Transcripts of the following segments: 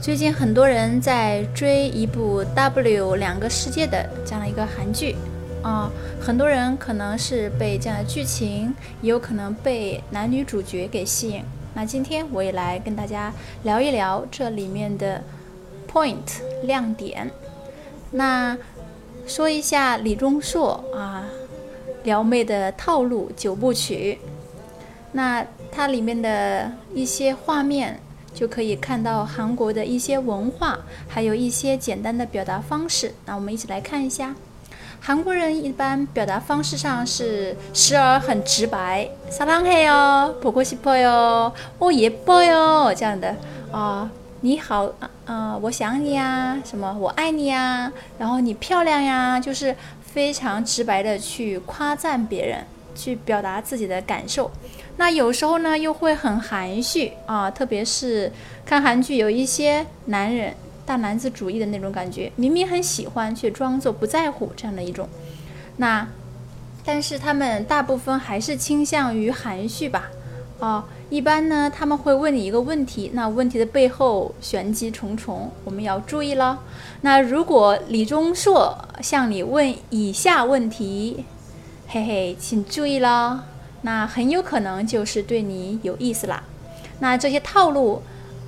最近很多人在追一部 W 两个世界的这样的一个韩剧啊，很多人可能是被这样的剧情，也有可能被男女主角给吸引。那今天我也来跟大家聊一聊这里面的 point 亮点。那说一下李钟硕啊，撩妹的套路九部曲。那它里面的一些画面。就可以看到韩国的一些文化，还有一些简单的表达方式。那我们一起来看一下，韩国人一般表达方式上是时而很直白，사랑해 요， 보고싶어 요， 哦예뻐 요， 这样的啊，你好啊，我想你呀，什么我爱你呀，然后你漂亮呀，就是非常直白的去夸赞别人。 去表达自己的感受，那有时候呢又会很含蓄啊，特别是看韩剧，有一些男人大男子主义的那种感觉，明明很喜欢，却装作不在乎这样的一种。那但是他们大部分还是倾向于含蓄吧，啊，一般呢他们会问你一个问题，那问题的背后玄机重重，我们要注意了。那如果李钟硕向你问以下问题。嘿嘿，请注意了，那很有可能就是对你有意思啦。那这些套路，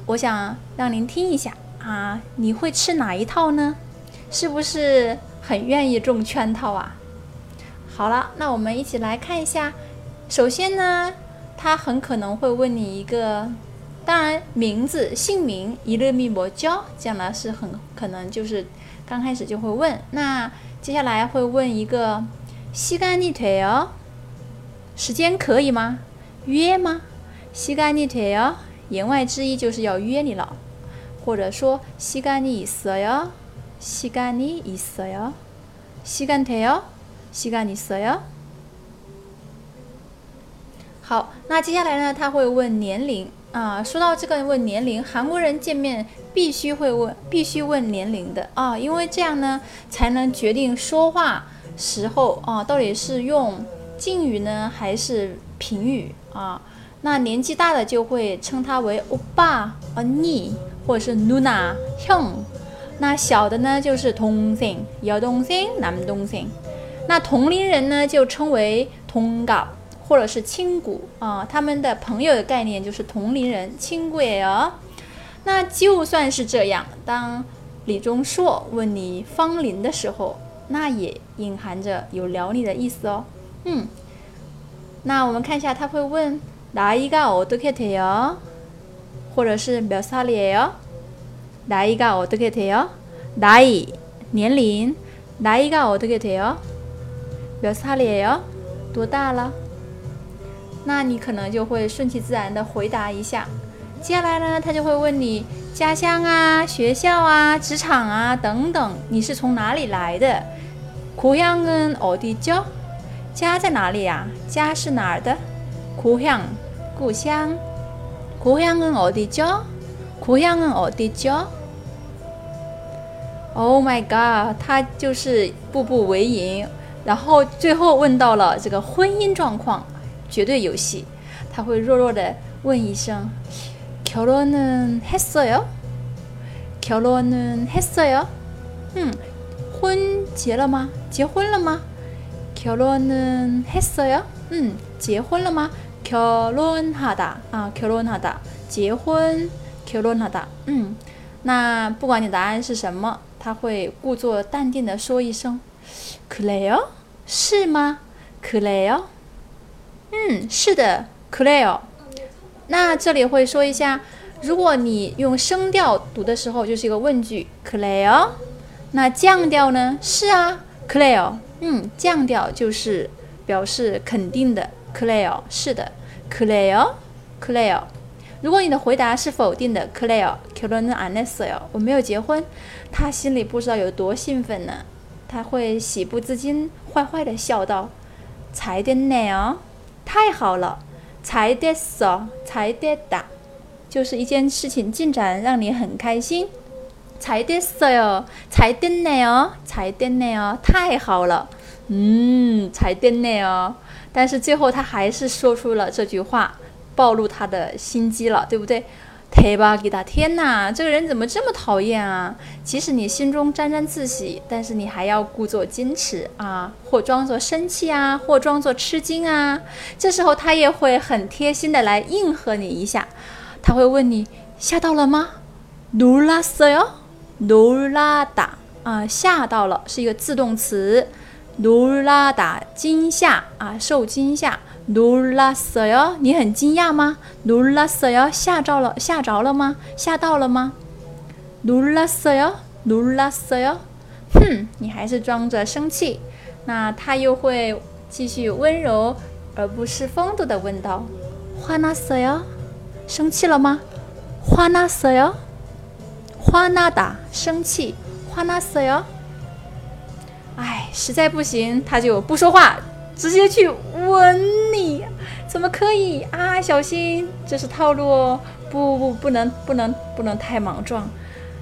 我想让您听一下啊，你会吃哪一套呢？是不是很愿意中圈套啊？好了，那我们一起来看一下。首先呢，他很可能会问你一个，当然名字、姓名、一勒密摩交，这样呢是很可能就是刚开始就会问。那接下来会问一个。시간이돼 요？ 时间可以吗？约吗？시간이돼 요？ 言外之意就是要约你了，或者说시간이있어 요？ 시간이있어 요？ 시간돼 요？ 시간있어 요？ 好，那接下来呢？他会问年龄啊。说到这个问年龄，韩国人见面必须会问，必须问年龄的啊，因为这样呢才能决定说话。 时候啊，到底是用敬语呢？还是评语啊？那年纪大的就会称他为欧巴、啊尼，或者是露娜、香。那小的呢，就是同性，有同性，男同性。那同龄人呢，就称为同稿，或者是亲骨啊。他们的朋友的概念就是同龄人，亲骨儿。那就算是这样，当李钟硕问你芳龄的时候。那也隐含着有撩你的意思哦。嗯，那我们看一下，他会问哪一个어떻게돼 요？ 或者是몇살이에 요？ 哪一个어떻게돼 요？ 哪이年龄哪一个어떻게돼 요？ 몇살이에 요？ 多大了？那你可能就会顺其自然的回答一下。接下来呢，他就会问你 家乡啊、学校啊、职场啊等等，你是从哪里来的？고향은어디 죠？ 家在哪里呀？家是哪儿的？고향故乡。고향은어디 죠？ 고향은어디 죠？ Oh my god，他就是步步为营，然后最后问到了这个婚姻状况，绝对有戏。他会弱弱的问一声： 결혼은했어 요？ 결혼은했어 요？ 嗯。婚结了吗？结婚了吗？결혼은했어 요？ 嗯，结婚了吗？결혼하다啊，결혼하 다， 结婚，결혼하 다。 嗯，那不管你答案是什么，他会故作淡定的说一声，그래 요？ 是吗？그래 요？ 嗯，是的，그래 요。 那这里会说一下，如果你用声调读的时候，就是一个问句，그래 요？ 那降调呢？是啊，clear，嗯，降调就是表示肯定的，clear，是的，clear，clear。如果你的回答是否定的，clear，결혼은안했어 요， 我没有结婚，他心里不知道有多兴奋呢，他会喜不自禁，坏坏的笑道：“才됐네 요， 太好了， 才됐 어， 才됐 다， 就是一件事情进展让你很开心。”才됐어 요， 才됐네 요， 才됐네 요， 太好了，嗯，才됐네 요。 但是最后他还是说出了这句话，暴露他的心机了，对不对？ 忒巴给他天哪，这个人怎么这么讨厌啊？即使你心中沾沾自喜，但是你还要故作矜持啊，或装作生气啊，或装作吃惊啊。这时候他也会很贴心的来应和你一下，他会问你吓到了吗？놀랐어 요， 놀랐 다， 啊，吓到了是一个自动词，놀랐 다， 惊吓啊，受惊吓。 놀랐어 요， 你很惊讶吗？놀랐어 요， 吓着了，吓着了吗？吓到了吗？놀랐어 요， 놀랐어 요。 哼，你还是装着生气。那他又会继续温柔而不失风度的问道：“화났어 요， 生气了吗？화났어 요， 화나 다， 生气。화났어 요。 哎，实在不行，他就不说话。”直接去吻你， 怎么可以啊？小心，这是套路哦！不不，不能不能不能太莽撞，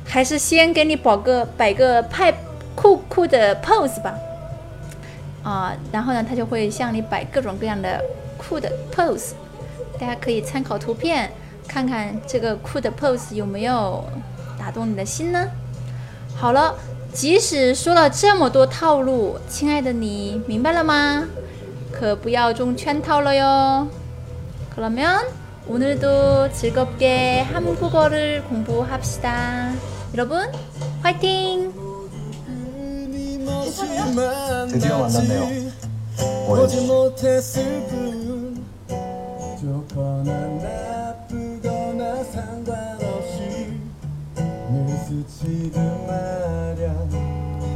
还是先给你摆个摆个派酷酷的 pose 吧。啊，然后呢，他就会向你摆各种各样的酷的 pose，大家可以参考图片，看看这个酷的 pose 有没有打动你的心呢？好了，即使说了这么多套路，亲爱的你明白了吗？可不要中圈套了哟。그러면오늘도즐겁게한국어를공부합시다여러분화이팅드디어만났네요오렌지 스치듯 말